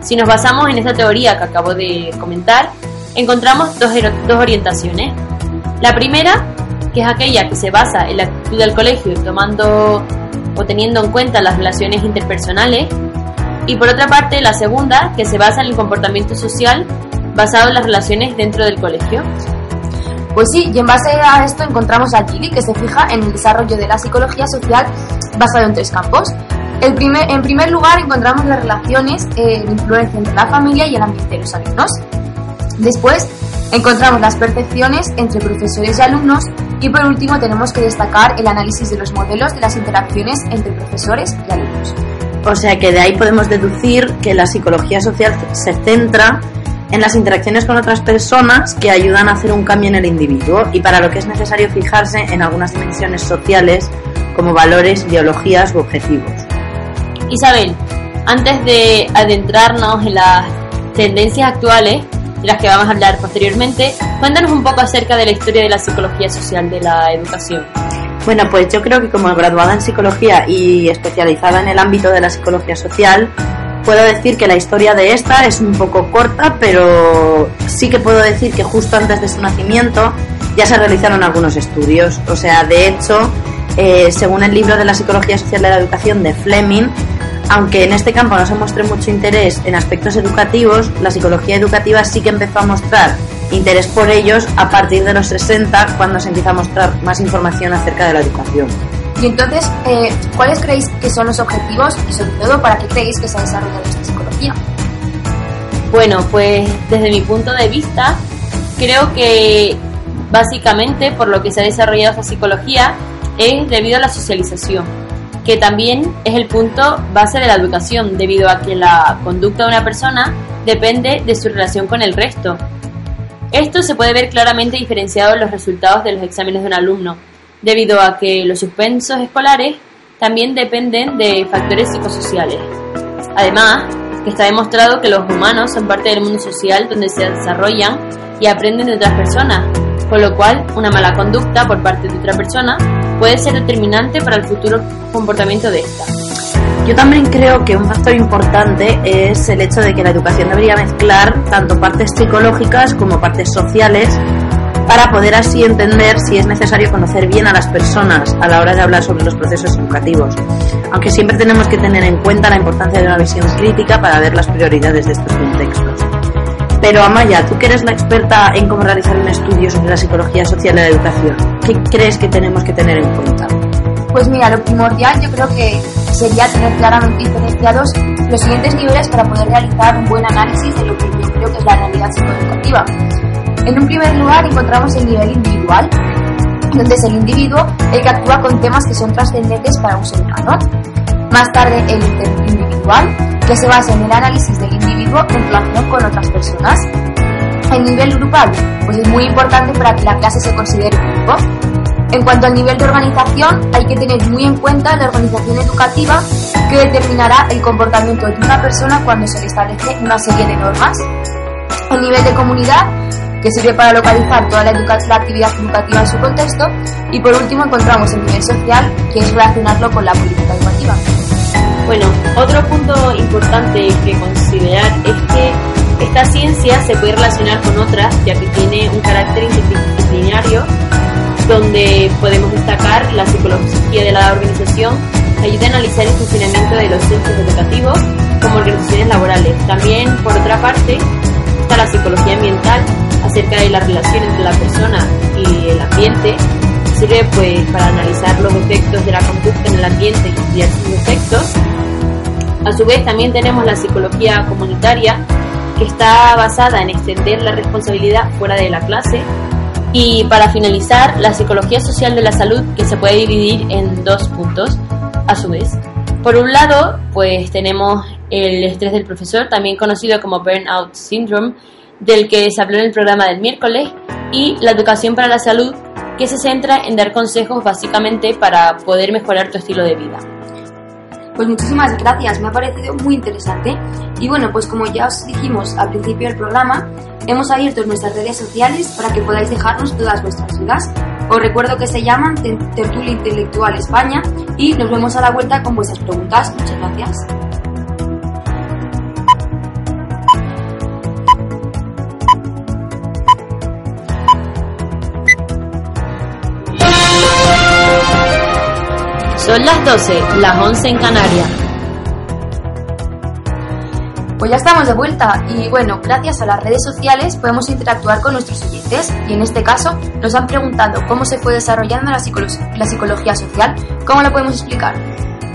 Si nos basamos en esta teoría que acabo de comentar, encontramos dos, dos orientaciones. La primera, que es aquella que se basa en la actitud del colegio tomando o teniendo en cuenta las relaciones interpersonales, y por otra parte la segunda, que se basa en el comportamiento social basado en las relaciones dentro del colegio. Pues sí, y en base a esto encontramos a Gili, que se fija en el desarrollo de la psicología social basado en tres campos. En primer lugar encontramos las relaciones eh, influencia entre la familia y el ambiente de los alumnos. Después encontramos las percepciones entre profesores y alumnos y por último tenemos que destacar el análisis de los modelos de las interacciones entre profesores y alumnos. O sea que de ahí podemos deducir que la psicología social se centra en las interacciones con otras personas que ayudan a hacer un cambio en el individuo y para lo que es necesario fijarse en algunas dimensiones sociales como valores, ideologías u objetivos. Isabel, antes de adentrarnos en las tendencias actuales, de las que vamos a hablar posteriormente, cuéntanos un poco acerca de la historia de la psicología social de la educación. Bueno, pues yo creo que como graduada en psicología y especializada en el ámbito de la psicología social, puedo decir que la historia de esta es un poco corta, pero sí que puedo decir que justo antes de su nacimiento ya se realizaron algunos estudios. O sea, de hecho, eh, según el libro de la psicología social de la educación de Fleming, aunque en este campo no se muestre mucho interés en aspectos educativos, la psicología educativa sí que empezó a mostrar interés por ellos a partir de los 60, cuando se empieza a mostrar más información acerca de la educación. Y entonces, eh, ¿cuáles creéis que son los objetivos y sobre todo para qué creéis que se ha desarrollado esta psicología? Bueno, pues desde mi punto de vista, creo que básicamente por lo que se ha desarrollado esta psicología es debido a la socialización que también es el punto base de la educación, debido a que la conducta de una persona depende de su relación con el resto. Esto se puede ver claramente diferenciado en los resultados de los exámenes de un alumno, debido a que los suspensos escolares también dependen de factores psicosociales. Además, está demostrado que los humanos son parte del mundo social donde se desarrollan y aprenden de otras personas, con lo cual una mala conducta por parte de otra persona puede ser determinante para el futuro comportamiento de esta. Yo también creo que un factor importante es el hecho de que la educación debería mezclar tanto partes psicológicas como partes sociales para poder así entender si es necesario conocer bien a las personas a la hora de hablar sobre los procesos educativos. Aunque siempre tenemos que tener en cuenta la importancia de una visión crítica para ver las prioridades de estos contextos. Pero Amaya, tú que eres la experta en cómo realizar un estudio sobre la psicología social en la educación, ¿qué crees que tenemos que tener en cuenta? Pues mira, lo primordial yo creo que sería tener claramente diferenciados los siguientes niveles para poder realizar un buen análisis de lo que yo creo que es la realidad psicoeducativa. En un primer lugar encontramos el nivel individual, donde es el individuo el que actúa con temas que son trascendentes para un ser humano. Más tarde el interindividual, que se basa en el análisis del individuo en relación con otras personas. El nivel grupal, pues es muy importante para que la clase se considere un grupo. En cuanto al nivel de organización, hay que tener muy en cuenta la organización educativa que determinará el comportamiento de una persona cuando se le establece una serie de normas. El nivel de comunidad, que sirve para localizar toda la, la, actividad educativa en su contexto. Y por último encontramos el nivel social, que es relacionarlo con la política educativa. Bueno, otro punto importante que considerar es que esta ciencia se puede relacionar con otras, ya que tiene un carácter interdisciplinario, donde podemos destacar la psicología de la organización, ayuda a analizar el funcionamiento de los centros educativos como organizaciones laborales. También, por otra parte, está la psicología ambiental, acerca de la relación entre la persona y el ambiente, sirve pues para analizar los efectos de la conducta en el ambiente y estudiar sus efectos. A su vez también tenemos la psicología comunitaria, que está basada en extender la responsabilidad fuera de la clase. Y para finalizar, la psicología social de la salud, que se puede dividir en dos puntos, a su vez. Por un lado, pues tenemos el estrés del profesor, también conocido como Burnout Syndrome, del que se habló en el programa del miércoles, y la educación para la salud, que se centra en dar consejos básicamente para poder mejorar tu estilo de vida. Pues muchísimas gracias, me ha parecido muy interesante. Y bueno, pues como ya os dijimos al principio del programa, hemos abierto nuestras redes sociales para que podáis dejarnos todas vuestras dudas. Os recuerdo que se llaman Tertulia Intelectual España y nos vemos a la vuelta con vuestras preguntas. Muchas gracias. Son las 12, las 11 en Canarias. Pues ya estamos de vuelta y bueno, gracias a las redes sociales podemos interactuar con nuestros oyentes y en este caso nos han preguntado cómo se fue desarrollando la, psicología, la psicología social. ¿Cómo lo podemos explicar?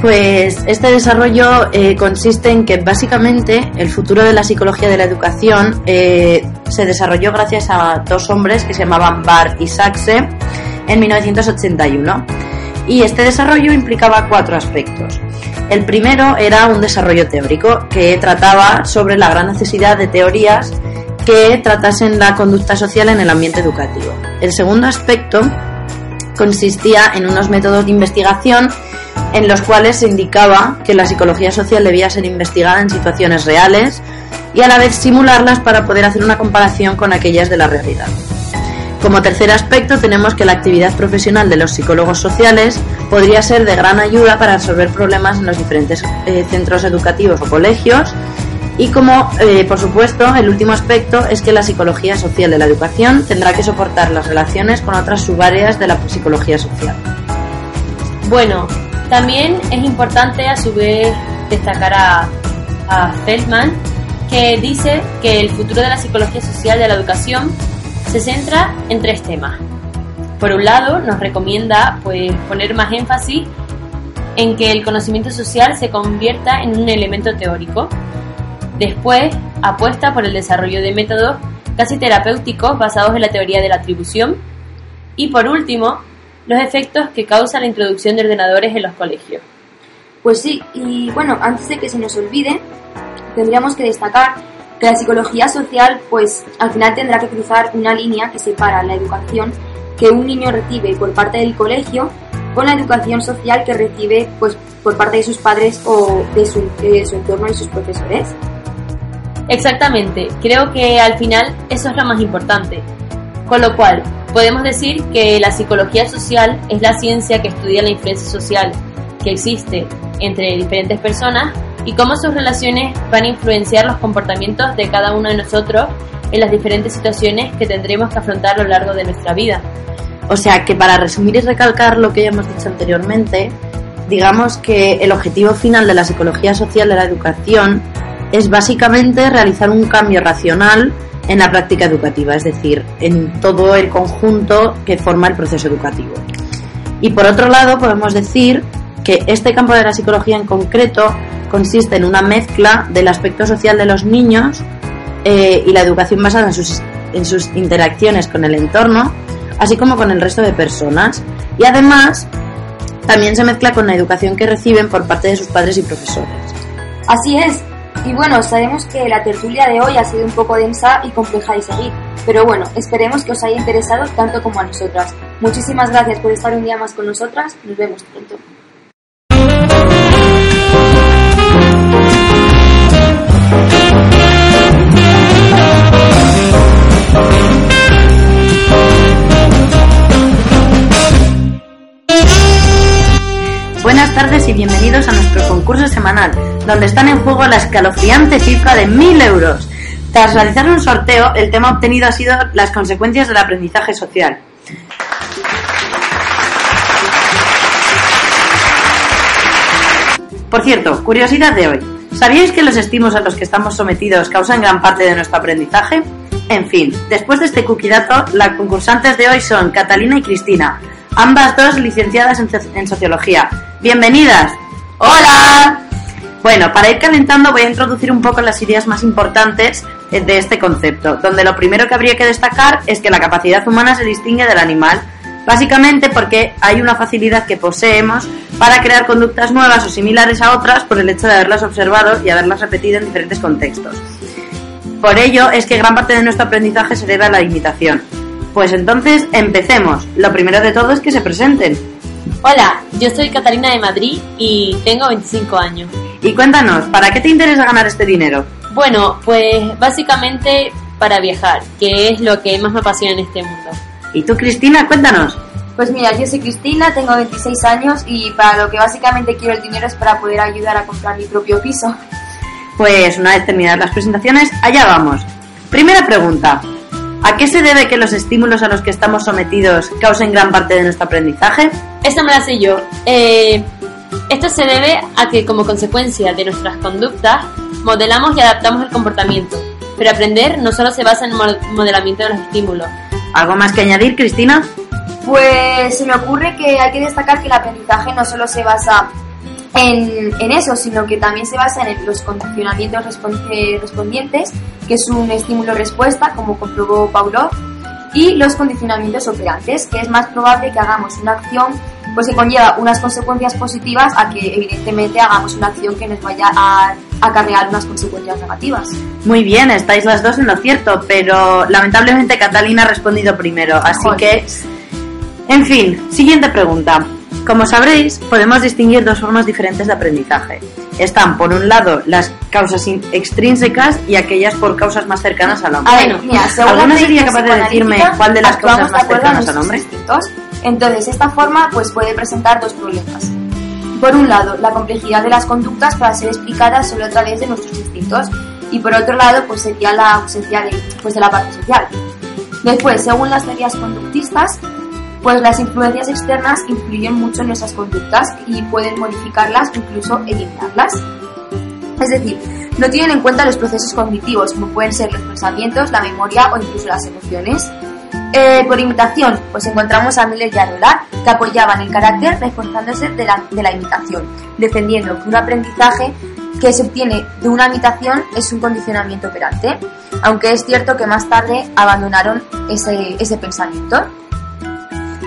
Pues este desarrollo eh, consiste en que básicamente el futuro de la psicología de la educación eh, se desarrolló gracias a dos hombres que se llamaban Barr y Saxe en 1981 y este desarrollo implicaba cuatro aspectos. El primero era un desarrollo teórico que trataba sobre la gran necesidad de teorías que tratasen la conducta social en el ambiente educativo. El segundo aspecto consistía en unos métodos de investigación en los cuales se indicaba que la psicología social debía ser investigada en situaciones reales y a la vez simularlas para poder hacer una comparación con aquellas de la realidad. Como tercer aspecto tenemos que la actividad profesional de los psicólogos sociales podría ser de gran ayuda para resolver problemas en los diferentes eh, centros educativos o colegios y como, eh, por supuesto, el último aspecto es que la psicología social de la educación tendrá que soportar las relaciones con otras subáreas de la psicología social. Bueno, también es importante a su vez destacar a, a Feldman, que dice que el futuro de la psicología social de la educación se centra en tres temas. Por un lado, nos recomienda pues, poner más énfasis en que el conocimiento social se convierta en un elemento teórico. Después, apuesta por el desarrollo de métodos casi terapéuticos basados en la teoría de la atribución. Y por último, los efectos que causa la introducción de ordenadores en los colegios. Pues sí, y bueno, antes de que se nos olvide, tendríamos que destacar que la psicología social, pues al final tendrá que cruzar una línea que separa la educación que un niño recibe por parte del colegio con la educación social que recibe pues por parte de sus padres o de su, de su entorno y sus profesores. Exactamente, creo que al final eso es lo más importante. Con lo cual, podemos decir que la psicología social es la ciencia que estudia la influencia social que existe entre diferentes personas y cómo sus relaciones van a influenciar los comportamientos de cada uno de nosotros en las diferentes situaciones que tendremos que afrontar a lo largo de nuestra vida. O sea que para resumir y recalcar lo que ya hemos dicho anteriormente, digamos que el objetivo final de la psicología social de la educación es básicamente realizar un cambio racional en la práctica educativa, es decir, en todo el conjunto que forma el proceso educativo. Y por otro lado, podemos decir que este campo de la psicología en concreto consiste en una mezcla del aspecto social de los niños eh, y la educación basada en sus, en sus interacciones con el entorno, así como con el resto de personas. Y además, también se mezcla con la educación que reciben por parte de sus padres y profesores. Así es. Y bueno, sabemos que la tertulia de hoy ha sido un poco densa y compleja de seguir, pero bueno, esperemos que os haya interesado tanto como a nosotras. Muchísimas gracias por estar un día más con nosotras, nos vemos pronto. Bienvenidos a nuestro concurso semanal, donde están en juego la escalofriante cifra de 1.000 euros. Tras realizar un sorteo, el tema obtenido ha sido las consecuencias del aprendizaje social. Por cierto, curiosidad de hoy. ¿Sabíais que los estímulos a los que estamos sometidos causan gran parte de nuestro aprendizaje? En fin, después de este cookie dato, las concursantes de hoy son Catalina y Cristina, ambas dos licenciadas en, soci- en sociología. Bienvenidas. Hola. Bueno, para ir calentando voy a introducir un poco las ideas más importantes eh, de este concepto, donde lo primero que habría que destacar es que la capacidad humana se distingue del animal, básicamente porque hay una facilidad que poseemos para crear conductas nuevas o similares a otras por el hecho de haberlas observado y haberlas repetido en diferentes contextos. Por ello es que gran parte de nuestro aprendizaje se debe a la imitación. Pues entonces empecemos. Lo primero de todo es que se presenten. Hola, yo soy Catalina de Madrid y tengo 25 años. Y cuéntanos, ¿para qué te interesa ganar este dinero? Bueno, pues básicamente para viajar, que es lo que más me apasiona en este mundo. ¿Y tú, Cristina? Cuéntanos. Pues mira, yo soy Cristina, tengo 26 años y para lo que básicamente quiero el dinero es para poder ayudar a comprar mi propio piso. Pues una vez terminadas las presentaciones, allá vamos. Primera pregunta. ¿A qué se debe que los estímulos a los que estamos sometidos causen gran parte de nuestro aprendizaje? Esta me la sé yo. Eh, esto se debe a que como consecuencia de nuestras conductas modelamos y adaptamos el comportamiento. Pero aprender no solo se basa en el mo- modelamiento de los estímulos. ¿Algo más que añadir, Cristina? Pues se me ocurre que hay que destacar que el aprendizaje no solo se basa en, en eso, sino que también se basa en los condicionamientos respon- respondientes, que es un estímulo-respuesta, como comprobó Pavlov, y los condicionamientos operantes, que es más probable que hagamos una acción pues que conlleva unas consecuencias positivas a que evidentemente hagamos una acción que nos vaya a acarrear unas consecuencias negativas. Muy bien, estáis las dos en lo cierto, pero lamentablemente Catalina ha respondido primero, así Joder. que En fin, siguiente pregunta. Como sabréis, podemos distinguir dos formas diferentes de aprendizaje. Están, por un lado, las causas extrínsecas y aquellas por causas más cercanas al hombre. A ver, mira, ¿Alguna sería capaz de decirme cuál de las causas más cercanas al hombre? instintos. Entonces, esta forma pues puede presentar dos problemas. Por un lado, la complejidad de las conductas para ser explicadas solo a través de nuestros instintos y por otro lado, pues sería la ausencia de, pues, de la parte social. Después, según las teorías conductistas, pues las influencias externas influyen mucho en nuestras conductas y pueden modificarlas, incluso eliminarlas. Es decir, no tienen en cuenta los procesos cognitivos, como pueden ser los pensamientos, la memoria o incluso las emociones. Eh, por imitación, pues encontramos a Miller y a Roland, que apoyaban el carácter reforzándose de la, de la imitación, defendiendo que un aprendizaje que se obtiene de una imitación es un condicionamiento operante, aunque es cierto que más tarde abandonaron ese, ese pensamiento.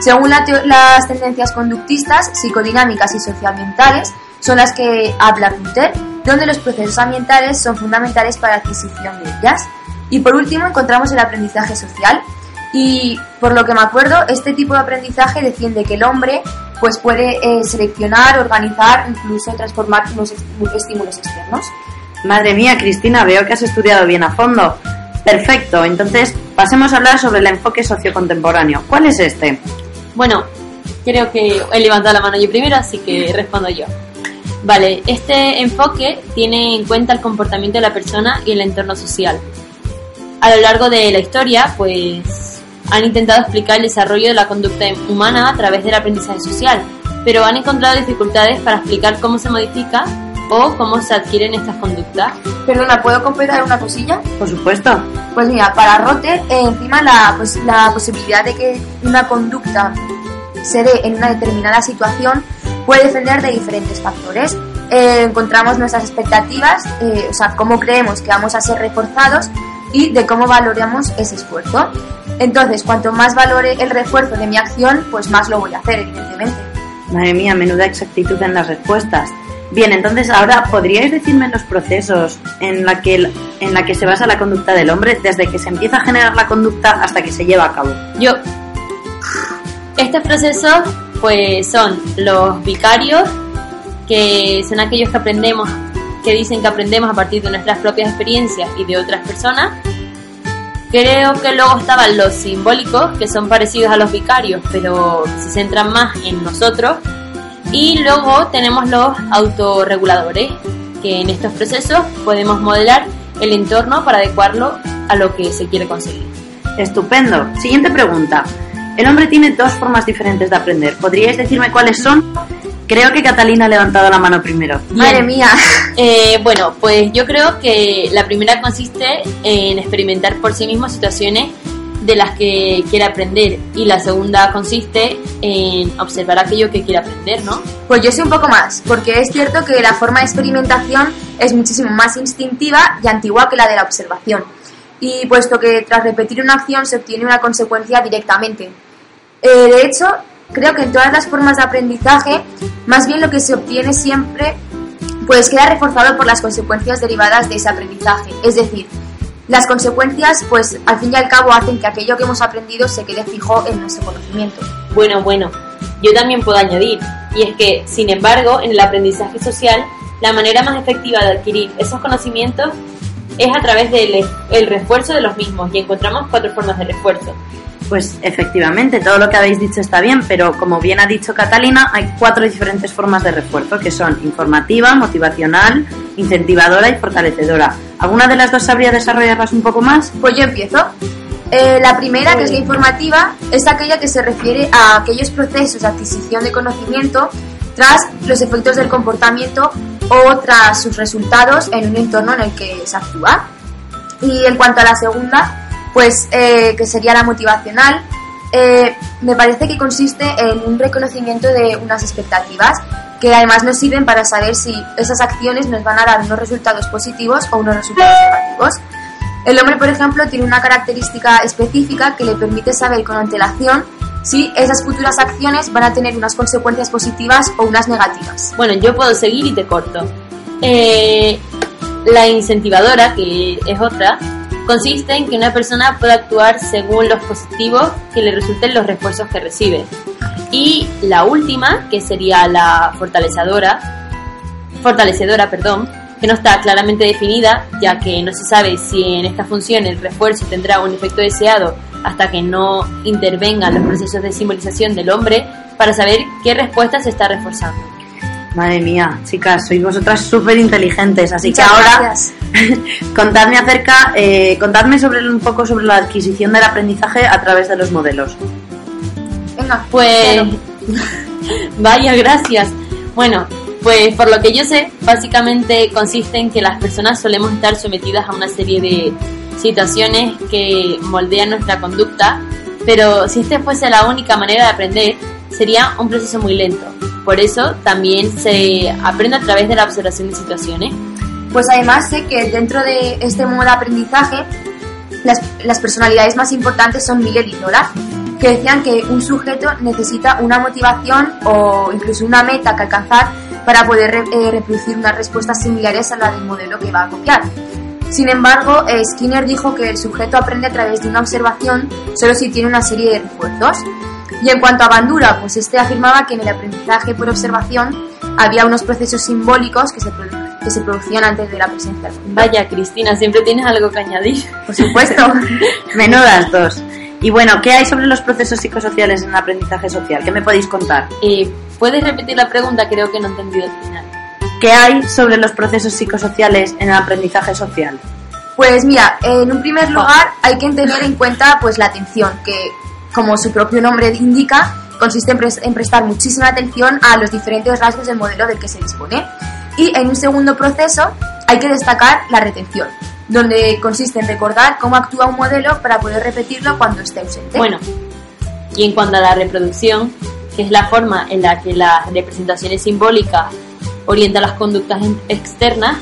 Según la las tendencias conductistas, psicodinámicas y socioambientales son las que habla Rutter, donde los procesos ambientales son fundamentales para la adquisición de ellas. Y por último encontramos el aprendizaje social. Y por lo que me acuerdo, este tipo de aprendizaje defiende que el hombre pues puede eh, seleccionar, organizar, incluso transformar los est- estímulos externos. Madre mía, Cristina, veo que has estudiado bien a fondo. Perfecto, entonces pasemos a hablar sobre el enfoque sociocontemporáneo. ¿Cuál es este? Bueno, creo que he levantado la mano yo primero, así que respondo yo. Vale, este enfoque tiene en cuenta el comportamiento de la persona y el entorno social. A lo largo de la historia, pues han intentado explicar el desarrollo de la conducta humana a través del aprendizaje social, pero han encontrado dificultades para explicar cómo se modifica o cómo se adquieren estas conductas. Perdona, ¿puedo completar una cosilla? Por supuesto. Pues mira, para Rotter, eh, encima la, pues, la posibilidad de que una conducta se dé en una determinada situación puede depender de diferentes factores. Eh, encontramos nuestras expectativas, eh, o sea, cómo creemos que vamos a ser reforzados y de cómo valoramos ese esfuerzo. Entonces, cuanto más valore el refuerzo de mi acción, pues más lo voy a hacer, evidentemente. Madre mía, menuda exactitud en las respuestas. Bien, entonces ahora, ¿podríais decirme los procesos en la, que, en la que se basa la conducta del hombre desde que se empieza a generar la conducta hasta que se lleva a cabo? Yo. Estos procesos, pues, son los vicarios, que son aquellos que aprendemos, que dicen que aprendemos a partir de nuestras propias experiencias y de otras personas. Creo que luego estaban los simbólicos, que son parecidos a los vicarios, pero se centran más en nosotros. Y luego tenemos los autorreguladores, que en estos procesos podemos modelar el entorno para adecuarlo a lo que se quiere conseguir. Estupendo. Siguiente pregunta. El hombre tiene dos formas diferentes de aprender. ¿Podríais decirme cuáles son? Creo que Catalina ha levantado la mano primero. Madre mía. Eh, bueno, pues yo creo que la primera consiste en experimentar por sí mismo situaciones de las que quiere aprender y la segunda consiste en observar aquello que quiere aprender, ¿no? Pues yo sé un poco más, porque es cierto que la forma de experimentación es muchísimo más instintiva y antigua que la de la observación. Y puesto que tras repetir una acción se obtiene una consecuencia directamente. Eh, de hecho, creo que en todas las formas de aprendizaje, más bien lo que se obtiene siempre, pues queda reforzado por las consecuencias derivadas de ese aprendizaje. Es decir, las consecuencias, pues al fin y al cabo hacen que aquello que hemos aprendido se quede fijo en nuestro conocimiento. Bueno, bueno, yo también puedo añadir, y es que, sin embargo, en el aprendizaje social, la manera más efectiva de adquirir esos conocimientos es a través del el refuerzo de los mismos, y encontramos cuatro formas de refuerzo. Pues efectivamente, todo lo que habéis dicho está bien, pero como bien ha dicho Catalina, hay cuatro diferentes formas de refuerzo, que son informativa, motivacional, incentivadora y fortalecedora. ¿Alguna de las dos sabría desarrollarlas un poco más? Pues yo empiezo. Eh, la primera, que es la informativa, es aquella que se refiere a aquellos procesos de adquisición de conocimiento tras los efectos del comportamiento o tras sus resultados en un entorno en el que se actúa. Y en cuanto a la segunda, pues eh, que sería la motivacional, eh, me parece que consiste en un reconocimiento de unas expectativas que además nos sirven para saber si esas acciones nos van a dar unos resultados positivos o unos resultados negativos. El hombre, por ejemplo, tiene una característica específica que le permite saber con antelación si esas futuras acciones van a tener unas consecuencias positivas o unas negativas. Bueno, yo puedo seguir y te corto. Eh, la incentivadora, que es otra, Consiste en que una persona pueda actuar según los positivos que le resulten los refuerzos que recibe. Y la última, que sería la fortalecedora, fortalecedora, perdón, que no está claramente definida, ya que no se sabe si en esta función el refuerzo tendrá un efecto deseado hasta que no intervengan los procesos de simbolización del hombre para saber qué respuesta se está reforzando. Madre mía, chicas, sois vosotras súper inteligentes, así Muchas que ahora gracias. contadme acerca, eh, contadme sobre un poco sobre la adquisición del aprendizaje a través de los modelos. Venga, Pues, vaya, gracias. Bueno, pues por lo que yo sé, básicamente consiste en que las personas solemos estar sometidas a una serie de situaciones que moldean nuestra conducta, pero si esta fuese la única manera de aprender, sería un proceso muy lento. Por eso también se aprende a través de la observación de situaciones. Pues además sé que dentro de este modo de aprendizaje, las, personalidades más importantes son Miguel y Nora, que decían que un sujeto necesita una motivación o incluso una meta que alcanzar para poder eh, reproducir unas respuestas similares a la del modelo que va a copiar. Sin embargo, eh, Skinner dijo que el sujeto aprende a través de una observación solo si tiene una serie de refuerzos. Y en cuanto a Bandura, pues este afirmaba que en el aprendizaje por observación había unos procesos simbólicos que se, que se producían antes de la presencia. Vaya, Cristina, siempre tienes algo que añadir. Por supuesto, menudas dos. Y bueno, ¿qué hay sobre los procesos psicosociales en el aprendizaje social? ¿Qué me podéis contar? Eh, ¿Puedes repetir la pregunta? Creo que no he entendido el final. ¿Qué hay sobre los procesos psicosociales en el aprendizaje social? Pues mira, en un primer lugar hay que tener en cuenta pues la atención, que como su propio nombre indica, consiste en, pres- en prestar muchísima atención a los diferentes rasgos del modelo del que se dispone. Y en un segundo proceso hay que destacar la retención, donde consiste en recordar cómo actúa un modelo para poder repetirlo cuando esté ausente. Bueno, y en cuanto a la reproducción, que es la forma en la que las representaciones simbólicas orientan las conductas externas,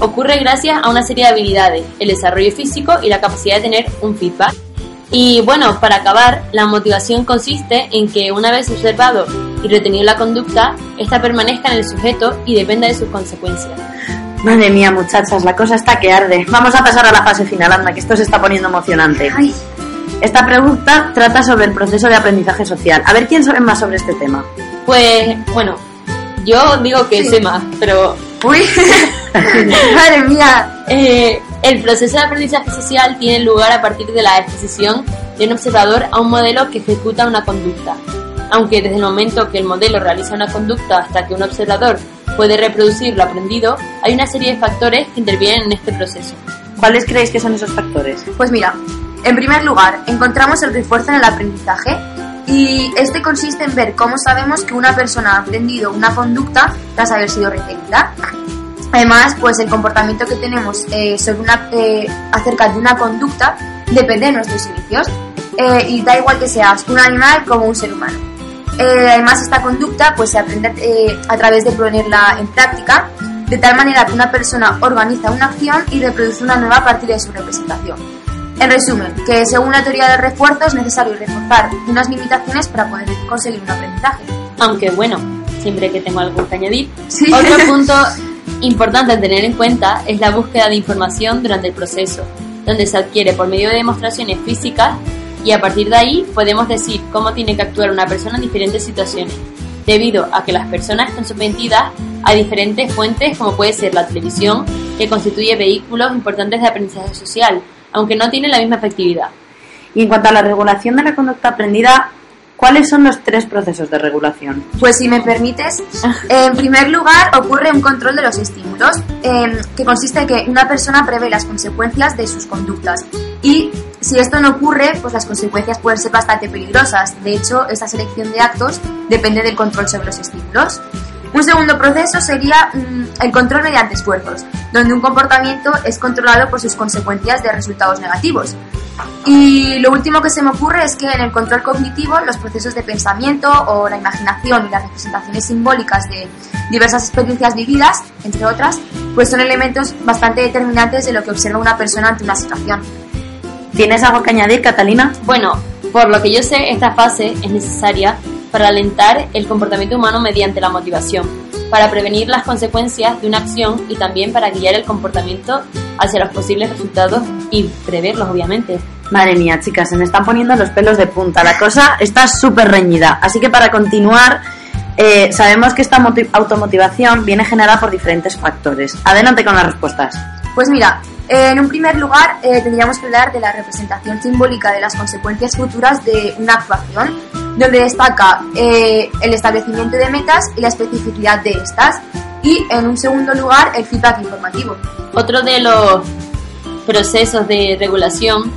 ocurre gracias a una serie de habilidades, el desarrollo físico y la capacidad de tener un feedback. Y bueno, para acabar, la motivación consiste en que una vez observado y retenido la conducta, esta permanezca en el sujeto y dependa de sus consecuencias. Madre mía, muchachas, la cosa está que arde. Vamos a pasar a la fase final, anda, que esto se está poniendo emocionante. Ay, Esta pregunta trata sobre el proceso de aprendizaje social. A ver quién sabe más sobre este tema. Pues bueno, yo digo que Sí. sé más, pero uy, madre mía, Eh, el proceso de aprendizaje social tiene lugar a partir de la exposición de un observador a un modelo que ejecuta una conducta. Aunque desde el momento que el modelo realiza una conducta hasta que un observador puede reproducir lo aprendido, hay una serie de factores que intervienen en este proceso. ¿Cuáles creéis que son esos factores? Pues mira, en primer lugar, encontramos el refuerzo en el aprendizaje y este consiste en ver cómo sabemos que una persona ha aprendido una conducta tras haber sido retenida. Además, pues el comportamiento que tenemos eh, sobre una, eh, acerca de una conducta depende de nuestros inicios eh, y da igual que seas un animal como un ser humano. Además, esta conducta pues se aprende a través de ponerla en práctica, de tal manera que una persona organiza una acción y reproduce una nueva a partir de su representación. En resumen, que según la teoría del refuerzo es necesario reforzar unas limitaciones para poder conseguir un aprendizaje. Aunque bueno, siempre que tengo algo que añadir. Sí. Otro punto importante a tener en cuenta es la búsqueda de información durante el proceso, donde se adquiere por medio de demostraciones físicas y a partir de ahí podemos decir cómo tiene que actuar una persona en diferentes situaciones, debido a que las personas están sometidas a diferentes fuentes como puede ser la televisión, que constituye vehículos importantes de aprendizaje social, aunque no tiene la misma efectividad. Y en cuanto a la regulación de la conducta aprendida, ¿cuáles son los tres procesos de regulación? Pues si me permites, en primer lugar ocurre un control de los estímulos, eh, que consiste en que una persona prevé las consecuencias de sus conductas. Y si esto no ocurre, pues las consecuencias pueden ser bastante peligrosas. De hecho, esta selección de actos depende del control sobre los estímulos. Un segundo proceso sería mm, el control mediante esfuerzos, donde un comportamiento es controlado por sus consecuencias de resultados negativos. Y lo último que se me ocurre es que en el control cognitivo los procesos de pensamiento o la imaginación y las representaciones simbólicas de diversas experiencias vividas, entre otras, pues son elementos bastante determinantes de lo que observa una persona ante una situación. ¿Tienes algo que añadir, Catalina? Bueno, por lo que yo sé, esta fase es necesaria para alentar el comportamiento humano mediante la motivación, para prevenir las consecuencias de una acción y también para guiar el comportamiento hacia los posibles resultados y preverlos, obviamente. Madre mía, chicas, se me están poniendo los pelos de punta. La cosa está súper reñida. Así que para continuar, eh, sabemos que esta moti- automotivación viene generada por diferentes factores. Adelante con las respuestas. Pues mira, eh, en un primer lugar eh, tendríamos que hablar de la representación simbólica de las consecuencias futuras de una actuación, donde destaca eh, el establecimiento de metas y la especificidad de estas. Y en un segundo lugar, el feedback informativo. Otro de los procesos de regulación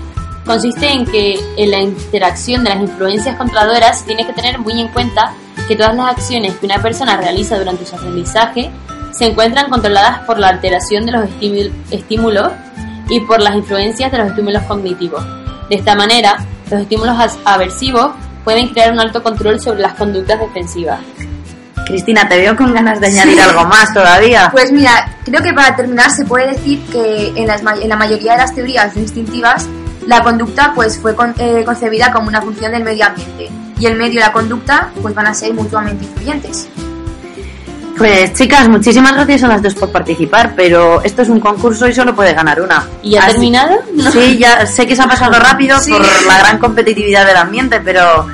consiste en que en la interacción de las influencias controladoras tiene que tener muy en cuenta que todas las acciones que una persona realiza durante su aprendizaje se encuentran controladas por la alteración de los estímul- estímulos y por las influencias de los estímulos cognitivos. De esta manera, los estímulos aversivos pueden crear un alto control sobre las conductas defensivas. Cristina, te veo con ganas de añadir algo más todavía. Pues mira, creo que para terminar se puede decir que en, las ma- en la mayoría de las teorías instintivas la conducta pues fue con- eh, concebida como una función del medio ambiente y el medio y la conducta pues van a ser mutuamente influyentes. Pues chicas, muchísimas gracias a las dos por participar, pero esto es un concurso y solo puede ganar una. ¿Y ya ha Así- terminado? Sí, ya sé que se ha pasado rápido Sí. por la gran competitividad del ambiente, pero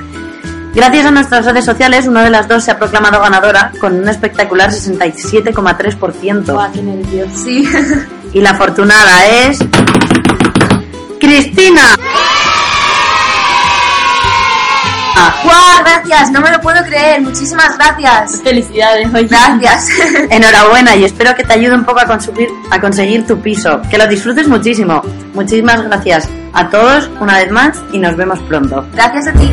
gracias a nuestras redes sociales, una de las dos se ha proclamado ganadora con un espectacular 67,3%. Buah, qué nervios. Sí. Y la afortunada es... Cristina. ¡Guau! Gracias, no me lo puedo creer. Muchísimas gracias. Felicidades, oye. Gracias. Enhorabuena y espero que te ayude un poco a conseguir, a conseguir tu piso. Que lo disfrutes muchísimo. Muchísimas gracias a todos una vez más y nos vemos pronto. Gracias a ti.